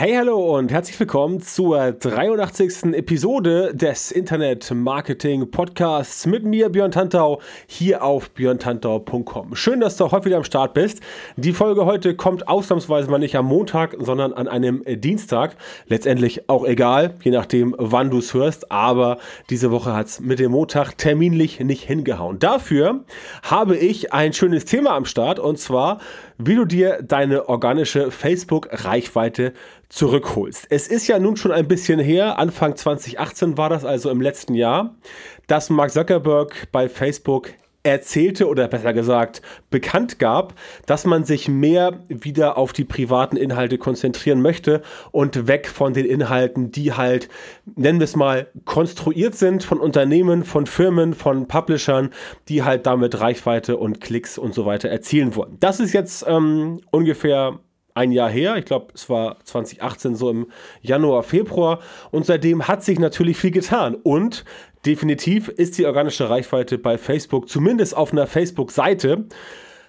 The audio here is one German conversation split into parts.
Hey, hallo und herzlich willkommen zur 83. Episode des Internet Marketing Podcasts mit mir, Björn Tantau, hier auf björntantau.com. Schön, dass du heute wieder am Start bist. Die Folge heute kommt ausnahmsweise mal nicht am Montag, sondern an einem Dienstag. Letztendlich auch egal, je nachdem, wann du es hörst, aber diese Woche hat es mit dem Montag terminlich nicht hingehauen. Dafür habe ich ein schönes Thema am Start und zwar, wie du dir deine organische Facebook-Reichweite zurückholst. Es ist ja nun schon ein bisschen her, Anfang 2018 war das also im letzten Jahr, dass Mark Zuckerberg bei Facebook erzählte oder besser gesagt bekannt gab, dass man sich mehr wieder auf die privaten Inhalte konzentrieren möchte und weg von den Inhalten, die halt, nennen wir es mal, konstruiert sind von Unternehmen, von Firmen, von Publishern, die halt damit Reichweite und Klicks und so weiter erzielen wollen. Das ist jetzt ähm, ungefähr ein Jahr her. Ich glaube, es war 2018 so im Januar, Februar. Und seitdem hat sich natürlich viel getan. Und definitiv ist die organische Reichweite bei Facebook, zumindest auf einer Facebook-Seite,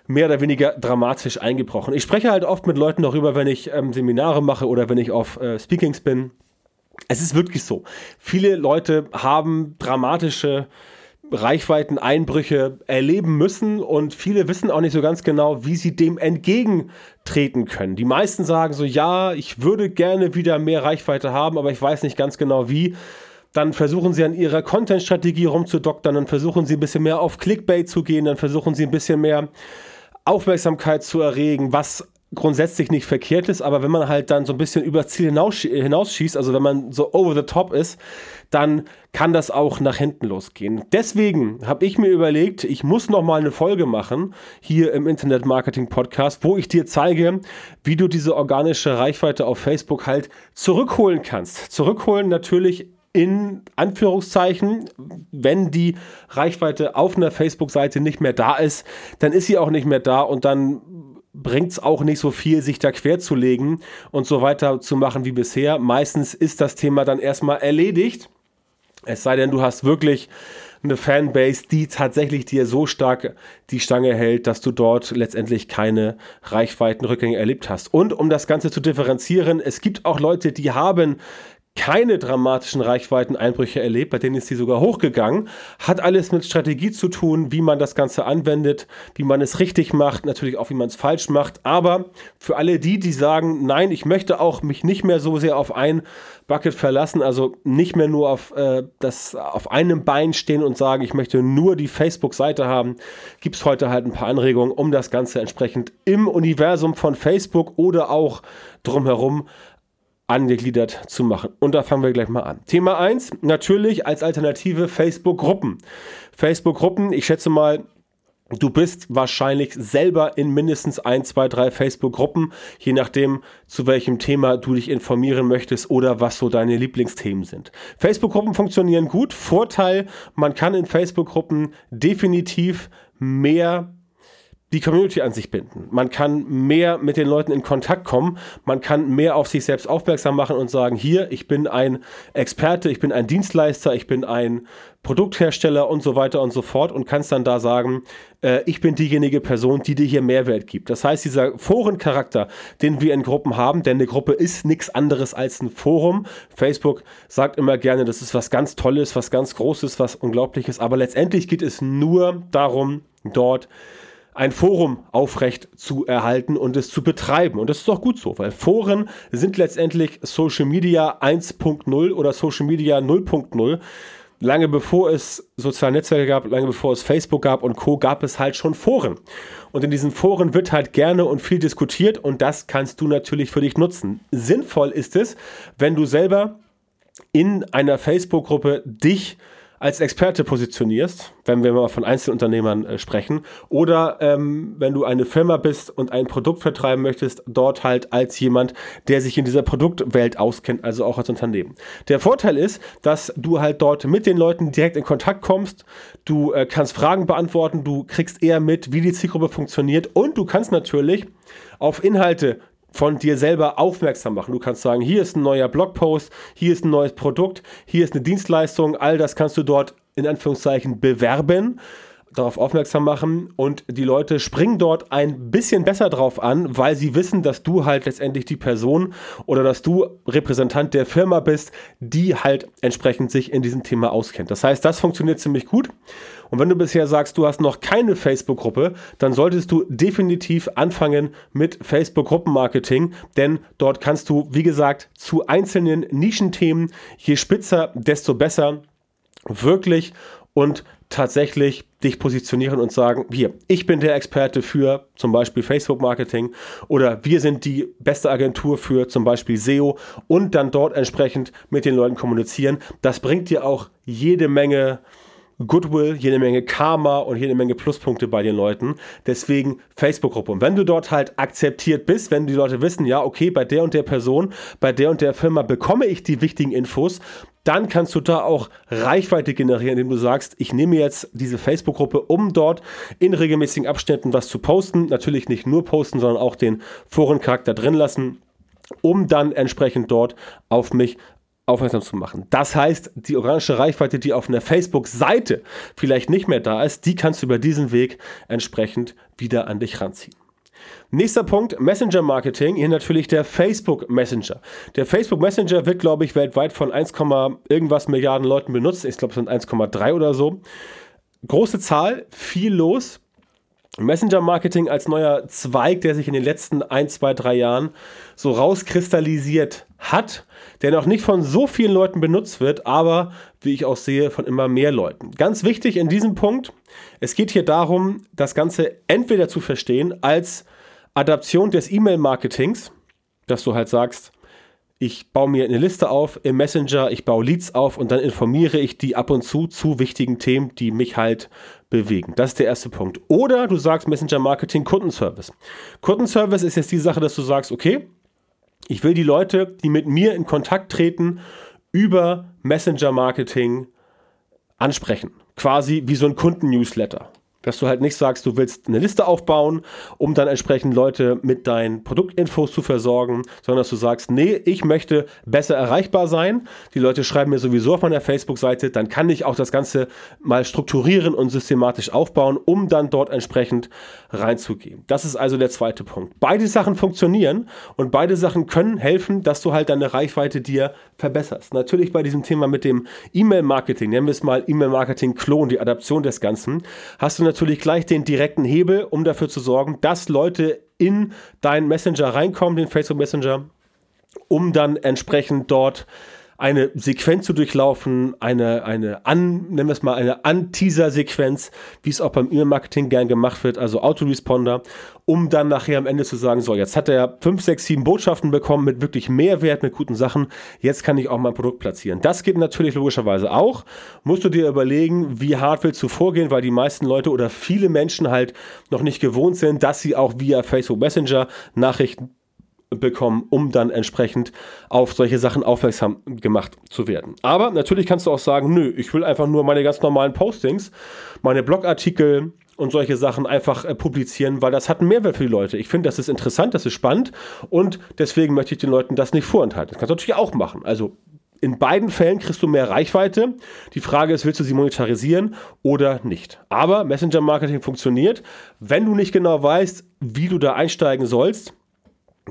mehr oder weniger dramatisch eingebrochen. Ich spreche halt oft mit Leuten darüber, wenn ich ähm, Seminare mache oder wenn ich auf äh, Speakings bin. Es ist wirklich so. Viele Leute haben dramatische Reichweiteneinbrüche erleben müssen und viele wissen auch nicht so ganz genau, wie sie dem entgegentreten können. Die meisten sagen so, ja, ich würde gerne wieder mehr Reichweite haben, aber ich weiß nicht ganz genau wie. Dann versuchen sie an ihrer Content-Strategie rumzudoktern, dann versuchen sie ein bisschen mehr auf Clickbait zu gehen, dann versuchen sie ein bisschen mehr Aufmerksamkeit zu erregen, was grundsätzlich nicht verkehrt ist, aber wenn man halt dann so ein bisschen über Ziel hinaus, hinausschießt, also wenn man so over the top ist, dann kann das auch nach hinten losgehen. Deswegen habe ich mir überlegt, ich muss noch mal eine Folge machen hier im Internet Marketing Podcast, wo ich dir zeige, wie du diese organische Reichweite auf Facebook halt zurückholen kannst. Zurückholen natürlich in Anführungszeichen, wenn die Reichweite auf einer Facebook-Seite nicht mehr da ist, dann ist sie auch nicht mehr da und dann bringt es auch nicht so viel, sich da querzulegen und so weiter zu machen wie bisher. Meistens ist das Thema dann erstmal erledigt. Es sei denn, du hast wirklich eine Fanbase, die tatsächlich dir so stark die Stange hält, dass du dort letztendlich keine Reichweitenrückgänge erlebt hast. Und um das Ganze zu differenzieren, es gibt auch Leute, die haben keine dramatischen Reichweiteneinbrüche erlebt, bei denen ist sie sogar hochgegangen. Hat alles mit Strategie zu tun, wie man das Ganze anwendet, wie man es richtig macht, natürlich auch wie man es falsch macht. Aber für alle die, die sagen, nein, ich möchte auch mich nicht mehr so sehr auf ein Bucket verlassen, also nicht mehr nur auf, äh, das, auf einem Bein stehen und sagen, ich möchte nur die Facebook-Seite haben, gibt es heute halt ein paar Anregungen, um das Ganze entsprechend im Universum von Facebook oder auch drumherum angegliedert zu machen. Und da fangen wir gleich mal an. Thema 1, natürlich als Alternative Facebook-Gruppen. Facebook-Gruppen, ich schätze mal, Du bist wahrscheinlich selber in mindestens ein, zwei, drei Facebook-Gruppen, je nachdem, zu welchem Thema du dich informieren möchtest oder was so deine Lieblingsthemen sind. Facebook-Gruppen funktionieren gut. Vorteil, man kann in Facebook-Gruppen definitiv mehr die Community an sich binden. Man kann mehr mit den Leuten in Kontakt kommen. Man kann mehr auf sich selbst aufmerksam machen und sagen, hier, ich bin ein Experte, ich bin ein Dienstleister, ich bin ein Produkthersteller und so weiter und so fort und kannst dann da sagen, äh, ich bin diejenige Person, die dir hier Mehrwert gibt. Das heißt, dieser Forencharakter, den wir in Gruppen haben, denn eine Gruppe ist nichts anderes als ein Forum. Facebook sagt immer gerne, das ist was ganz Tolles, was ganz Großes, was Unglaubliches, aber letztendlich geht es nur darum, dort ein Forum aufrecht zu erhalten und es zu betreiben. Und das ist auch gut so, weil Foren sind letztendlich Social Media 1.0 oder Social Media 0.0. Lange bevor es soziale Netzwerke gab, lange bevor es Facebook gab und Co., gab es halt schon Foren. Und in diesen Foren wird halt gerne und viel diskutiert und das kannst du natürlich für dich nutzen. Sinnvoll ist es, wenn du selber in einer Facebook-Gruppe dich als Experte positionierst, wenn wir mal von Einzelunternehmern äh, sprechen, oder ähm, wenn du eine Firma bist und ein Produkt vertreiben möchtest, dort halt als jemand, der sich in dieser Produktwelt auskennt, also auch als Unternehmen. Der Vorteil ist, dass du halt dort mit den Leuten direkt in Kontakt kommst, du äh, kannst Fragen beantworten, du kriegst eher mit, wie die Zielgruppe funktioniert und du kannst natürlich auf Inhalte von dir selber aufmerksam machen. Du kannst sagen, hier ist ein neuer Blogpost, hier ist ein neues Produkt, hier ist eine Dienstleistung, all das kannst du dort in Anführungszeichen bewerben darauf aufmerksam machen und die Leute springen dort ein bisschen besser drauf an, weil sie wissen, dass du halt letztendlich die Person oder dass du Repräsentant der Firma bist, die halt entsprechend sich in diesem Thema auskennt. Das heißt, das funktioniert ziemlich gut. Und wenn du bisher sagst, du hast noch keine Facebook-Gruppe, dann solltest du definitiv anfangen mit Facebook-Gruppenmarketing, denn dort kannst du, wie gesagt, zu einzelnen Nischenthemen, je spitzer, desto besser, wirklich und tatsächlich dich positionieren und sagen, hier, ich bin der Experte für zum Beispiel Facebook-Marketing oder wir sind die beste Agentur für zum Beispiel SEO und dann dort entsprechend mit den Leuten kommunizieren. Das bringt dir auch jede Menge Goodwill, jede Menge Karma und jede Menge Pluspunkte bei den Leuten. Deswegen Facebook-Gruppe. Und wenn du dort halt akzeptiert bist, wenn die Leute wissen, ja, okay, bei der und der Person, bei der und der Firma bekomme ich die wichtigen Infos, dann kannst du da auch Reichweite generieren, indem du sagst, ich nehme jetzt diese Facebook-Gruppe, um dort in regelmäßigen Abständen was zu posten. Natürlich nicht nur posten, sondern auch den Forencharakter drin lassen, um dann entsprechend dort auf mich aufmerksam zu machen. Das heißt, die organische Reichweite, die auf einer Facebook-Seite vielleicht nicht mehr da ist, die kannst du über diesen Weg entsprechend wieder an dich ranziehen. Nächster Punkt, Messenger Marketing. Hier natürlich der Facebook Messenger. Der Facebook Messenger wird, glaube ich, weltweit von 1, irgendwas Milliarden Leuten benutzt. Ich glaube, es sind 1,3 oder so. Große Zahl, viel los. Messenger Marketing als neuer Zweig, der sich in den letzten 1, 2, 3 Jahren so rauskristallisiert hat, der noch nicht von so vielen Leuten benutzt wird, aber wie ich auch sehe, von immer mehr Leuten. Ganz wichtig in diesem Punkt, es geht hier darum, das Ganze entweder zu verstehen als Adaption des E-Mail-Marketings, dass du halt sagst, ich baue mir eine Liste auf im Messenger, ich baue Leads auf und dann informiere ich die ab und zu zu wichtigen Themen, die mich halt bewegen. Das ist der erste Punkt. Oder du sagst Messenger Marketing Kundenservice. Kundenservice ist jetzt die Sache, dass du sagst, okay, ich will die Leute, die mit mir in Kontakt treten, über Messenger Marketing ansprechen. Quasi wie so ein Kunden-Newsletter. Dass du halt nicht sagst, du willst eine Liste aufbauen, um dann entsprechend Leute mit deinen Produktinfos zu versorgen, sondern dass du sagst, nee, ich möchte besser erreichbar sein. Die Leute schreiben mir sowieso auf meiner Facebook-Seite, dann kann ich auch das Ganze mal strukturieren und systematisch aufbauen, um dann dort entsprechend reinzugehen. Das ist also der zweite Punkt. Beide Sachen funktionieren und beide Sachen können helfen, dass du halt deine Reichweite dir verbesserst. Natürlich bei diesem Thema mit dem E-Mail-Marketing, nennen wir es mal E-Mail-Marketing-Klon, die Adaption des Ganzen, hast du natürlich gleich den direkten Hebel, um dafür zu sorgen, dass Leute in deinen Messenger reinkommen, den Facebook Messenger, um dann entsprechend dort eine Sequenz zu durchlaufen, eine, eine an, nennen wir es mal, eine An-Teaser-Sequenz, wie es auch beim E-Mail-Marketing gern gemacht wird, also Autoresponder, um dann nachher am Ende zu sagen, so, jetzt hat er fünf, sechs, sieben Botschaften bekommen mit wirklich Mehrwert, mit guten Sachen, jetzt kann ich auch mein Produkt platzieren. Das geht natürlich logischerweise auch. Musst du dir überlegen, wie hart willst du vorgehen, weil die meisten Leute oder viele Menschen halt noch nicht gewohnt sind, dass sie auch via Facebook Messenger Nachrichten bekommen, um dann entsprechend auf solche Sachen aufmerksam gemacht zu werden. Aber natürlich kannst du auch sagen, nö, ich will einfach nur meine ganz normalen Postings, meine Blogartikel und solche Sachen einfach äh, publizieren, weil das hat einen Mehrwert für die Leute. Ich finde, das ist interessant, das ist spannend und deswegen möchte ich den Leuten das nicht vorenthalten. Das kannst du natürlich auch machen. Also in beiden Fällen kriegst du mehr Reichweite. Die Frage ist, willst du sie monetarisieren oder nicht? Aber Messenger Marketing funktioniert. Wenn du nicht genau weißt, wie du da einsteigen sollst,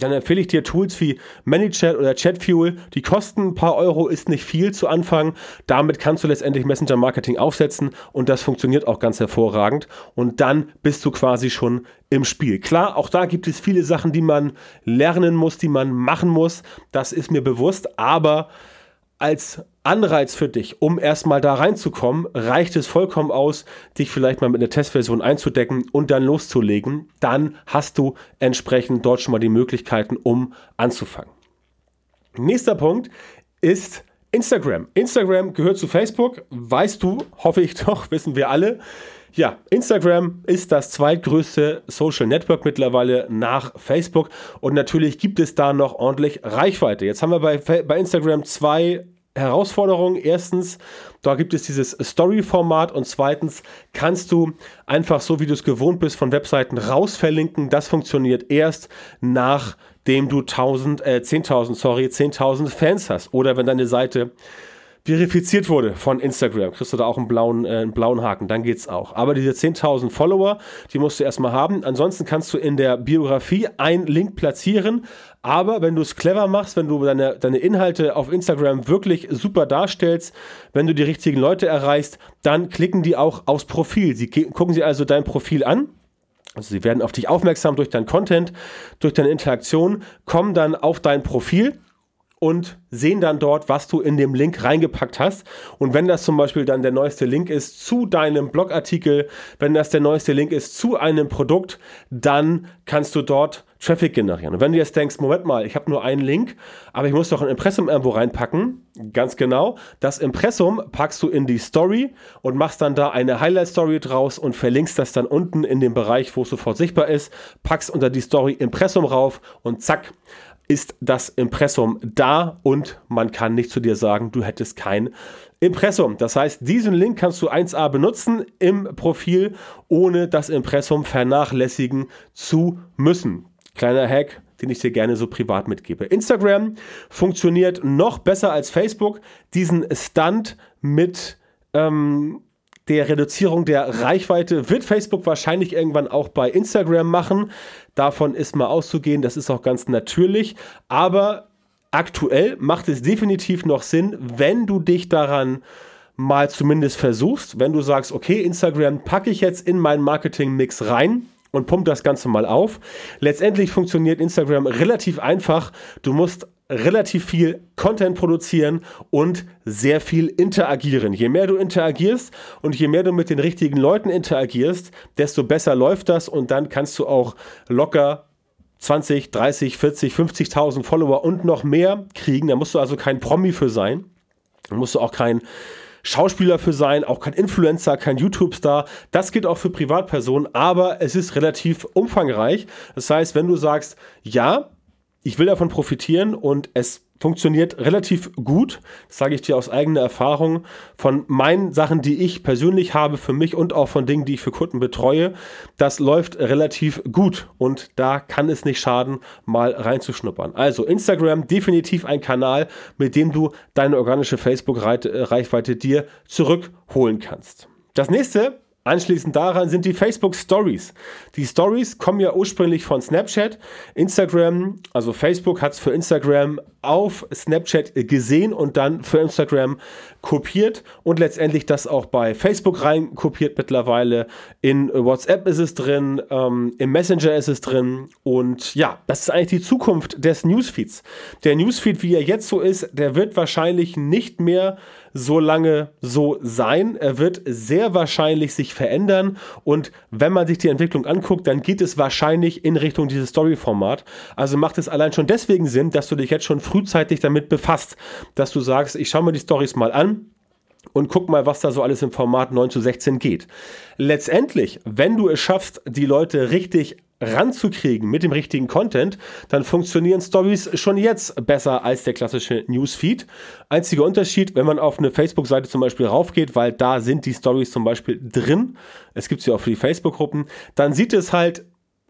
dann empfehle ich dir Tools wie ManyChat oder ChatFuel. Die kosten ein paar Euro, ist nicht viel zu Anfang. Damit kannst du letztendlich Messenger Marketing aufsetzen und das funktioniert auch ganz hervorragend. Und dann bist du quasi schon im Spiel. Klar, auch da gibt es viele Sachen, die man lernen muss, die man machen muss. Das ist mir bewusst, aber als Anreiz für dich, um erstmal da reinzukommen, reicht es vollkommen aus, dich vielleicht mal mit einer Testversion einzudecken und dann loszulegen. Dann hast du entsprechend dort schon mal die Möglichkeiten, um anzufangen. Nächster Punkt ist Instagram. Instagram gehört zu Facebook, weißt du, hoffe ich doch, wissen wir alle. Ja, Instagram ist das zweitgrößte Social Network mittlerweile nach Facebook und natürlich gibt es da noch ordentlich Reichweite. Jetzt haben wir bei, bei Instagram zwei Herausforderungen. Erstens, da gibt es dieses Story-Format und zweitens kannst du einfach so, wie du es gewohnt bist, von Webseiten raus verlinken. Das funktioniert erst nachdem du 1000, äh, 10.000, sorry, 10.000 Fans hast oder wenn deine Seite verifiziert wurde von Instagram, kriegst du da auch einen blauen, äh, einen blauen Haken, dann geht's auch. Aber diese 10.000 Follower, die musst du erstmal haben. Ansonsten kannst du in der Biografie einen Link platzieren, aber wenn du es clever machst, wenn du deine, deine Inhalte auf Instagram wirklich super darstellst, wenn du die richtigen Leute erreichst, dann klicken die auch aufs Profil. Sie gucken sie also dein Profil an also sie werden auf dich aufmerksam durch dein Content, durch deine Interaktion, kommen dann auf dein Profil und sehen dann dort, was du in dem Link reingepackt hast. Und wenn das zum Beispiel dann der neueste Link ist zu deinem Blogartikel, wenn das der neueste Link ist zu einem Produkt, dann kannst du dort Traffic generieren. Und wenn du jetzt denkst, Moment mal, ich habe nur einen Link, aber ich muss doch ein Impressum irgendwo reinpacken, ganz genau, das Impressum packst du in die Story und machst dann da eine Highlight-Story draus und verlinkst das dann unten in dem Bereich, wo es sofort sichtbar ist, packst unter die Story Impressum rauf und zack, ist das Impressum da und man kann nicht zu dir sagen, du hättest kein Impressum. Das heißt, diesen Link kannst du 1a benutzen im Profil, ohne das Impressum vernachlässigen zu müssen. Kleiner Hack, den ich dir gerne so privat mitgebe. Instagram funktioniert noch besser als Facebook. Diesen Stunt mit ähm, der Reduzierung der Reichweite wird Facebook wahrscheinlich irgendwann auch bei Instagram machen. Davon ist mal auszugehen, das ist auch ganz natürlich. Aber aktuell macht es definitiv noch Sinn, wenn du dich daran mal zumindest versuchst, wenn du sagst, okay, Instagram packe ich jetzt in meinen Marketing-Mix rein und pump das Ganze mal auf. Letztendlich funktioniert Instagram relativ einfach. Du musst relativ viel Content produzieren und sehr viel interagieren. Je mehr du interagierst und je mehr du mit den richtigen Leuten interagierst, desto besser läuft das und dann kannst du auch locker 20, 30, 40, 50.000 Follower und noch mehr kriegen. Da musst du also kein Promi für sein. Da musst du auch kein Schauspieler für sein, auch kein Influencer, kein YouTube-Star. Das geht auch für Privatpersonen, aber es ist relativ umfangreich. Das heißt, wenn du sagst, ja, ich will davon profitieren und es funktioniert relativ gut, das sage ich dir aus eigener Erfahrung, von meinen Sachen, die ich persönlich habe für mich und auch von Dingen, die ich für Kunden betreue. Das läuft relativ gut und da kann es nicht schaden, mal reinzuschnuppern. Also Instagram definitiv ein Kanal, mit dem du deine organische Facebook-Reichweite dir zurückholen kannst. Das nächste Anschließend daran sind die Facebook Stories. Die Stories kommen ja ursprünglich von Snapchat. Instagram, also Facebook hat es für Instagram auf Snapchat gesehen und dann für Instagram kopiert und letztendlich das auch bei Facebook rein kopiert mittlerweile. In WhatsApp ist es drin, ähm, im Messenger ist es drin und ja, das ist eigentlich die Zukunft des Newsfeeds. Der Newsfeed, wie er jetzt so ist, der wird wahrscheinlich nicht mehr so lange so sein. Er wird sehr wahrscheinlich sich verändern und wenn man sich die Entwicklung anguckt, dann geht es wahrscheinlich in Richtung dieses Story-Format. Also macht es allein schon deswegen Sinn, dass du dich jetzt schon frühzeitig damit befasst, dass du sagst, ich schaue mir die Stories mal an und guck mal, was da so alles im Format 9 zu 16 geht. Letztendlich, wenn du es schaffst, die Leute richtig ranzukriegen mit dem richtigen Content, dann funktionieren Stories schon jetzt besser als der klassische Newsfeed. Einziger Unterschied, wenn man auf eine Facebook-Seite zum Beispiel raufgeht, weil da sind die Stories zum Beispiel drin, es gibt sie auch für die Facebook-Gruppen, dann sieht es halt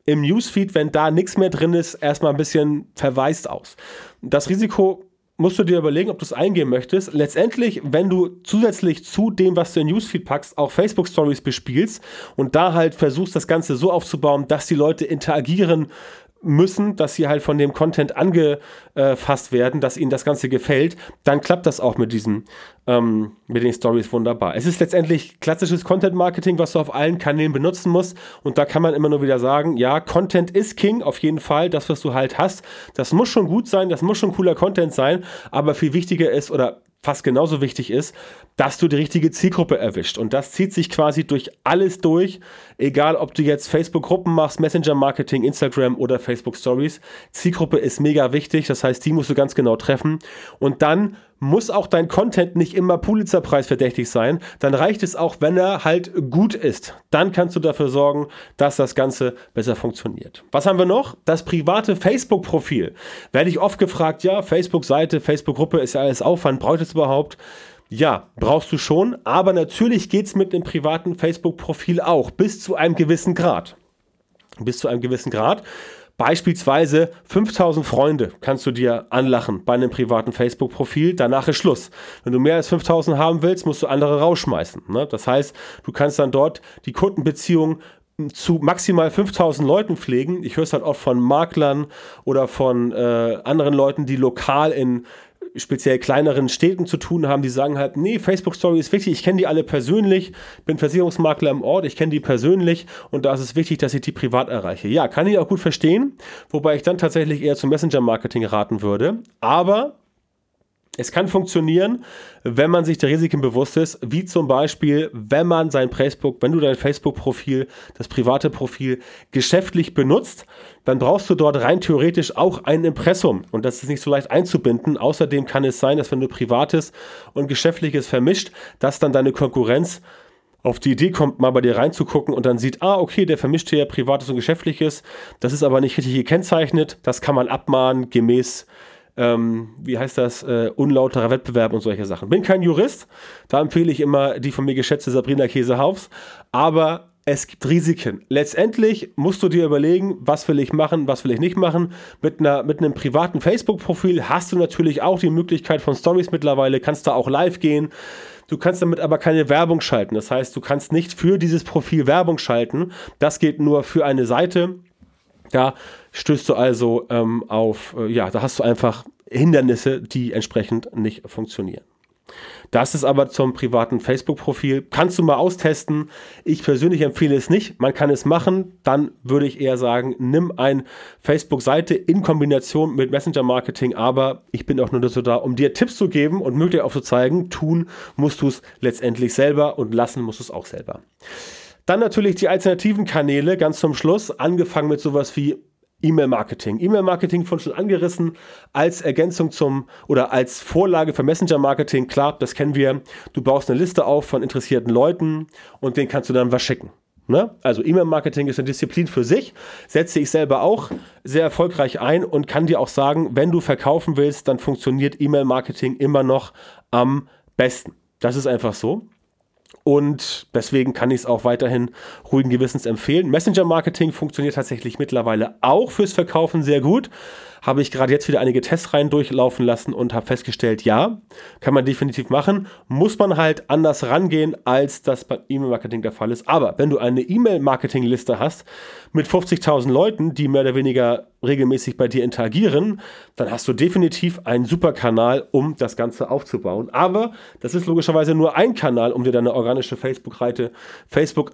im Newsfeed, wenn da nichts mehr drin ist, erstmal ein bisschen verwaist aus. Das Risiko musst du dir überlegen, ob du es eingehen möchtest. Letztendlich, wenn du zusätzlich zu dem, was du in Newsfeed packst, auch Facebook Stories bespielst und da halt versuchst, das Ganze so aufzubauen, dass die Leute interagieren müssen, dass sie halt von dem Content angefasst werden, dass ihnen das Ganze gefällt, dann klappt das auch mit diesen, ähm, mit den Stories wunderbar. Es ist letztendlich klassisches Content Marketing, was du auf allen Kanälen benutzen musst. Und da kann man immer nur wieder sagen, ja, Content ist King, auf jeden Fall, das, was du halt hast, das muss schon gut sein, das muss schon cooler Content sein, aber viel wichtiger ist oder fast genauso wichtig ist, dass du die richtige Zielgruppe erwischt. Und das zieht sich quasi durch alles durch, egal ob du jetzt Facebook-Gruppen machst, Messenger-Marketing, Instagram oder Facebook-Stories. Zielgruppe ist mega wichtig, das heißt, die musst du ganz genau treffen. Und dann muss auch dein Content nicht immer Pulitzerpreis verdächtig sein. Dann reicht es auch, wenn er halt gut ist. Dann kannst du dafür sorgen, dass das Ganze besser funktioniert. Was haben wir noch? Das private Facebook-Profil. Werde ich oft gefragt, ja, Facebook-Seite, Facebook-Gruppe ist ja alles Aufwand, braucht es überhaupt? Ja, brauchst du schon, aber natürlich geht es mit dem privaten Facebook-Profil auch, bis zu einem gewissen Grad. Bis zu einem gewissen Grad. Beispielsweise 5000 Freunde kannst du dir anlachen bei einem privaten Facebook-Profil. Danach ist Schluss. Wenn du mehr als 5000 haben willst, musst du andere rausschmeißen. Ne? Das heißt, du kannst dann dort die Kundenbeziehung zu maximal 5000 Leuten pflegen. Ich höre es halt oft von Maklern oder von äh, anderen Leuten, die lokal in speziell kleineren Städten zu tun haben, die sagen halt, nee, Facebook Story ist wichtig, ich kenne die alle persönlich, bin Versicherungsmakler im Ort, ich kenne die persönlich und da ist es wichtig, dass ich die privat erreiche. Ja, kann ich auch gut verstehen, wobei ich dann tatsächlich eher zum Messenger-Marketing raten würde, aber es kann funktionieren, wenn man sich der Risiken bewusst ist, wie zum Beispiel, wenn man sein Facebook, wenn du dein Facebook-Profil, das private Profil geschäftlich benutzt, dann brauchst du dort rein theoretisch auch ein Impressum. Und das ist nicht so leicht einzubinden. Außerdem kann es sein, dass wenn du privates und geschäftliches vermischt, dass dann deine Konkurrenz auf die Idee kommt, mal bei dir reinzugucken und dann sieht, ah, okay, der vermischt hier privates und geschäftliches, das ist aber nicht richtig gekennzeichnet, das kann man abmahnen gemäß ähm, wie heißt das, äh, unlauterer Wettbewerb und solche Sachen. Bin kein Jurist, da empfehle ich immer die von mir geschätzte Sabrina Käsehaufs, aber es gibt Risiken. Letztendlich musst du dir überlegen, was will ich machen, was will ich nicht machen. Mit, einer, mit einem privaten Facebook-Profil hast du natürlich auch die Möglichkeit von Stories mittlerweile, kannst da auch live gehen. Du kannst damit aber keine Werbung schalten. Das heißt, du kannst nicht für dieses Profil Werbung schalten. Das geht nur für eine Seite. Da stößt du also ähm, auf, äh, ja, da hast du einfach Hindernisse, die entsprechend nicht funktionieren. Das ist aber zum privaten Facebook-Profil. Kannst du mal austesten. Ich persönlich empfehle es nicht. Man kann es machen. Dann würde ich eher sagen, nimm eine Facebook-Seite in Kombination mit Messenger-Marketing. Aber ich bin auch nur dazu da, um dir Tipps zu geben und möglich aufzuzeigen. Tun musst du es letztendlich selber und lassen musst du es auch selber. Dann natürlich die alternativen Kanäle ganz zum Schluss, angefangen mit sowas wie E-Mail-Marketing. E-Mail-Marketing von schon angerissen als Ergänzung zum oder als Vorlage für Messenger-Marketing. Klar, das kennen wir. Du baust eine Liste auf von interessierten Leuten und denen kannst du dann was schicken. Ne? Also E-Mail-Marketing ist eine Disziplin für sich, setze ich selber auch sehr erfolgreich ein und kann dir auch sagen, wenn du verkaufen willst, dann funktioniert E-Mail-Marketing immer noch am besten. Das ist einfach so. Und deswegen kann ich es auch weiterhin ruhigen Gewissens empfehlen. Messenger-Marketing funktioniert tatsächlich mittlerweile auch fürs Verkaufen sehr gut habe ich gerade jetzt wieder einige Testreihen durchlaufen lassen und habe festgestellt, ja, kann man definitiv machen. Muss man halt anders rangehen, als das beim E-Mail-Marketing der Fall ist. Aber wenn du eine E-Mail-Marketing-Liste hast mit 50.000 Leuten, die mehr oder weniger regelmäßig bei dir interagieren, dann hast du definitiv einen super Kanal, um das Ganze aufzubauen. Aber das ist logischerweise nur ein Kanal, um dir deine organische Facebook-Reichweite Facebook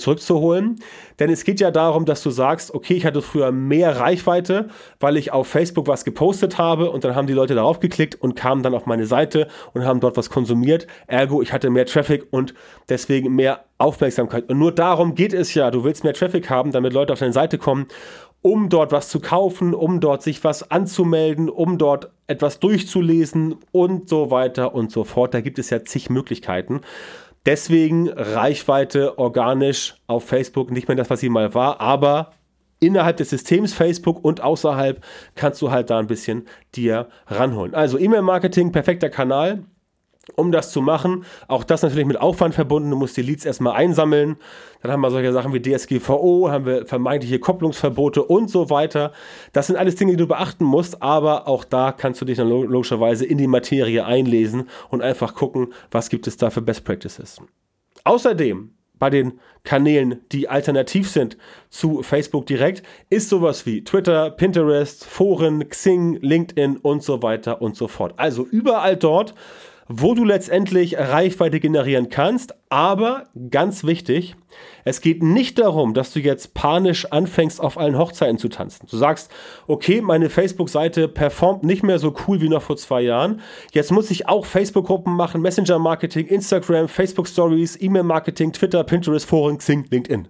zurückzuholen. Denn es geht ja darum, dass du sagst, okay, ich hatte früher mehr Reichweite, weil ich auf Facebook was gepostet habe und dann haben die Leute darauf geklickt und kamen dann auf meine Seite und haben dort was konsumiert. Ergo, ich hatte mehr Traffic und deswegen mehr Aufmerksamkeit. Und nur darum geht es ja. Du willst mehr Traffic haben, damit Leute auf deine Seite kommen, um dort was zu kaufen, um dort sich was anzumelden, um dort etwas durchzulesen und so weiter und so fort. Da gibt es ja zig Möglichkeiten. Deswegen Reichweite organisch auf Facebook nicht mehr das, was sie mal war, aber innerhalb des Systems Facebook und außerhalb kannst du halt da ein bisschen dir ranholen. Also E-Mail-Marketing, perfekter Kanal. Um das zu machen, auch das natürlich mit Aufwand verbunden. Du musst die Leads erstmal einsammeln. Dann haben wir solche Sachen wie DSGVO, haben wir vermeintliche Kopplungsverbote und so weiter. Das sind alles Dinge, die du beachten musst, aber auch da kannst du dich dann logischerweise in die Materie einlesen und einfach gucken, was gibt es da für Best Practices. Außerdem bei den Kanälen, die alternativ sind zu Facebook direkt, ist sowas wie Twitter, Pinterest, Foren, Xing, LinkedIn und so weiter und so fort. Also überall dort, wo du letztendlich Reichweite generieren kannst. Aber ganz wichtig, es geht nicht darum, dass du jetzt panisch anfängst, auf allen Hochzeiten zu tanzen. Du sagst, okay, meine Facebook-Seite performt nicht mehr so cool wie noch vor zwei Jahren. Jetzt muss ich auch Facebook-Gruppen machen, Messenger-Marketing, Instagram, Facebook-Stories, E-Mail-Marketing, Twitter, Pinterest, Foren, Xing, LinkedIn.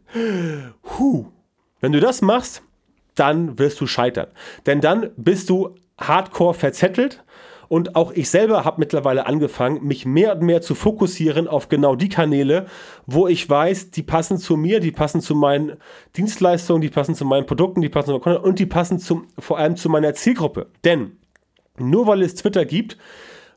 Huh. Wenn du das machst, dann wirst du scheitern. Denn dann bist du hardcore verzettelt Und auch ich selber habe mittlerweile angefangen, mich mehr und mehr zu fokussieren auf genau die Kanäle, wo ich weiß, die passen zu mir, die passen zu meinen Dienstleistungen, die passen zu meinen Produkten, die passen zu meinem Content und die passen zum, vor allem zu meiner Zielgruppe. Denn nur weil es Twitter gibt,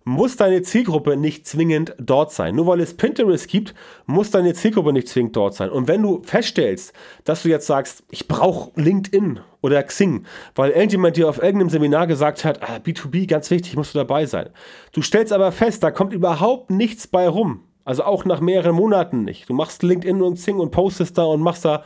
muss deine Zielgruppe nicht zwingend dort sein. Nur weil es Pinterest gibt, muss deine Zielgruppe nicht zwingend dort sein. Und wenn du feststellst, dass du jetzt sagst, ich brauche LinkedIn oder Xing, weil irgendjemand dir auf irgendeinem Seminar gesagt hat, ah, B2B, ganz wichtig, musst du dabei sein. Du stellst aber fest, da kommt überhaupt nichts bei rum. Also auch nach mehreren Monaten nicht. Du machst LinkedIn und Xing und postest da und machst da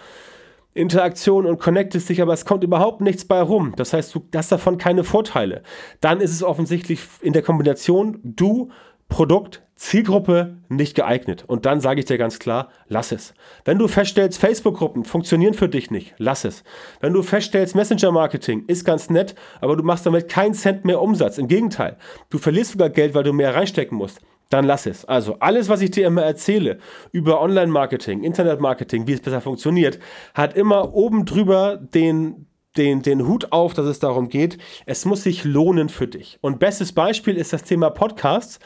Interaktion und connectest dich, aber es kommt überhaupt nichts bei rum. Das heißt, du hast davon keine Vorteile. Dann ist es offensichtlich in der Kombination du, Produkt, Zielgruppe nicht geeignet. Und dann sage ich dir ganz klar, lass es. Wenn du feststellst, Facebook-Gruppen funktionieren für dich nicht, lass es. Wenn du feststellst, Messenger-Marketing ist ganz nett, aber du machst damit keinen Cent mehr Umsatz. Im Gegenteil, du verlierst sogar Geld, weil du mehr reinstecken musst dann lass es. Also alles, was ich dir immer erzähle über Online-Marketing, Internet-Marketing, wie es besser funktioniert, hat immer oben drüber den, den, den Hut auf, dass es darum geht, es muss sich lohnen für dich. Und bestes Beispiel ist das Thema Podcasts.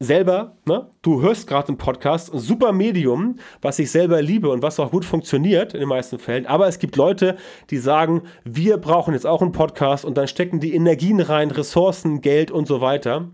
Selber, ne? du hörst gerade einen Podcast, ein super Medium, was ich selber liebe und was auch gut funktioniert in den meisten Fällen. Aber es gibt Leute, die sagen, wir brauchen jetzt auch einen Podcast und dann stecken die Energien rein, Ressourcen, Geld und so weiter.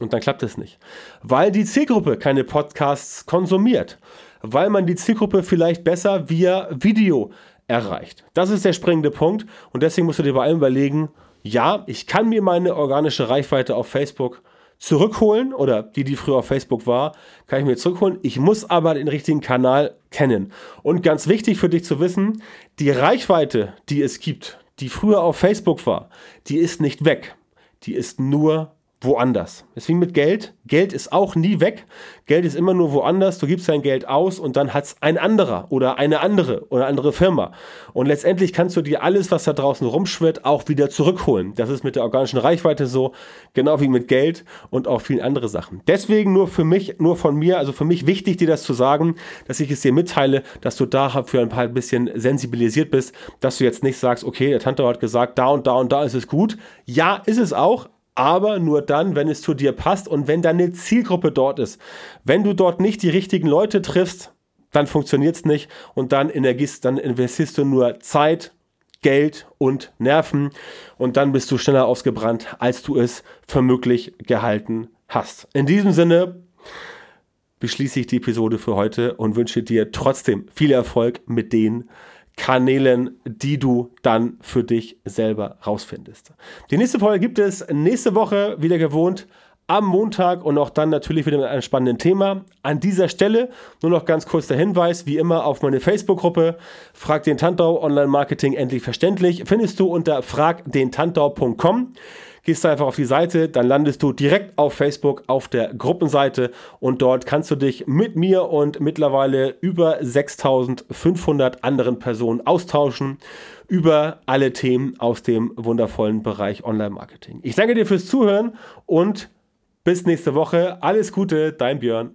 Und dann klappt es nicht. Weil die Zielgruppe keine Podcasts konsumiert. Weil man die Zielgruppe vielleicht besser via Video erreicht. Das ist der springende Punkt. Und deswegen musst du dir bei allem überlegen, ja, ich kann mir meine organische Reichweite auf Facebook zurückholen oder die, die früher auf Facebook war, kann ich mir zurückholen. Ich muss aber den richtigen Kanal kennen. Und ganz wichtig für dich zu wissen, die Reichweite, die es gibt, die früher auf Facebook war, die ist nicht weg. Die ist nur woanders. Es wie mit Geld. Geld ist auch nie weg. Geld ist immer nur woanders. Du gibst dein Geld aus und dann hat es ein anderer oder eine andere oder andere Firma. Und letztendlich kannst du dir alles, was da draußen rumschwirrt, auch wieder zurückholen. Das ist mit der organischen Reichweite so, genau wie mit Geld und auch vielen anderen Sachen. Deswegen nur für mich, nur von mir, also für mich wichtig, dir das zu sagen, dass ich es dir mitteile, dass du da für ein paar bisschen sensibilisiert bist, dass du jetzt nicht sagst, okay, der Tante hat gesagt, da und da und da ist es gut. Ja, ist es auch, aber nur dann, wenn es zu dir passt und wenn deine Zielgruppe dort ist. Wenn du dort nicht die richtigen Leute triffst, dann funktioniert es nicht und dann, dann investierst du nur Zeit, Geld und Nerven und dann bist du schneller ausgebrannt, als du es für möglich gehalten hast. In diesem Sinne beschließe ich die Episode für heute und wünsche dir trotzdem viel Erfolg mit den Kanälen, die du dann für dich selber rausfindest. Die nächste Folge gibt es nächste Woche wieder gewohnt am Montag und auch dann natürlich wieder mit einem spannenden Thema. An dieser Stelle nur noch ganz kurz der Hinweis, wie immer auf meine Facebook-Gruppe Frag den Tantau Online Marketing endlich verständlich. Findest du unter fragdentantau.com. Gehst du einfach auf die Seite, dann landest du direkt auf Facebook auf der Gruppenseite und dort kannst du dich mit mir und mittlerweile über 6500 anderen Personen austauschen über alle Themen aus dem wundervollen Bereich Online-Marketing. Ich danke dir fürs Zuhören und bis nächste Woche. Alles Gute, dein Björn.